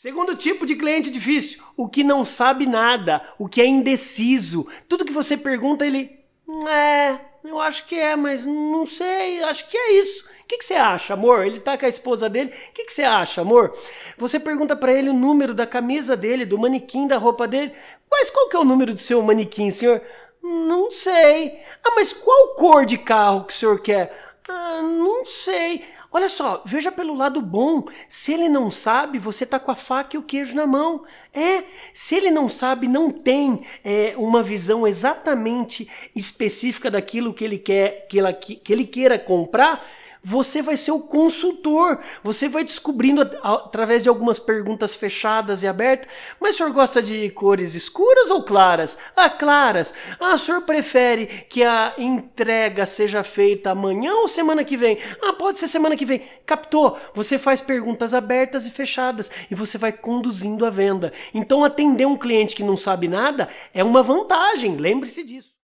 Segundo tipo de cliente difícil, o que não sabe nada, o que é indeciso. Tudo que você pergunta, ele. É, eu acho que é, mas não sei, acho que é isso. O que, que você acha, amor? Ele tá com a esposa dele. O que, que você acha, amor? Você pergunta para ele o número da camisa dele, do manequim, da roupa dele. Mas qual que é o número do seu manequim, senhor? Não sei. Ah, mas qual cor de carro que o senhor quer? Ah, não sei. Olha só, veja pelo lado bom. Se ele não sabe, você tá com a faca e o queijo na mão. É, se ele não sabe, não tem é, uma visão exatamente específica daquilo que ele quer, que, ela, que ele queira comprar, você vai ser o consultor. Você vai descobrindo através de algumas perguntas fechadas e abertas. Mas o senhor gosta de cores escuras ou claras? Ah, claras. Ah, o senhor prefere que a entrega seja feita amanhã ou semana que vem? Ah, pode ser semana que vem. Captou? Você faz perguntas abertas e fechadas e você vai conduzindo a venda. Então, atender um cliente que não sabe nada é uma vantagem. Lembre-se disso.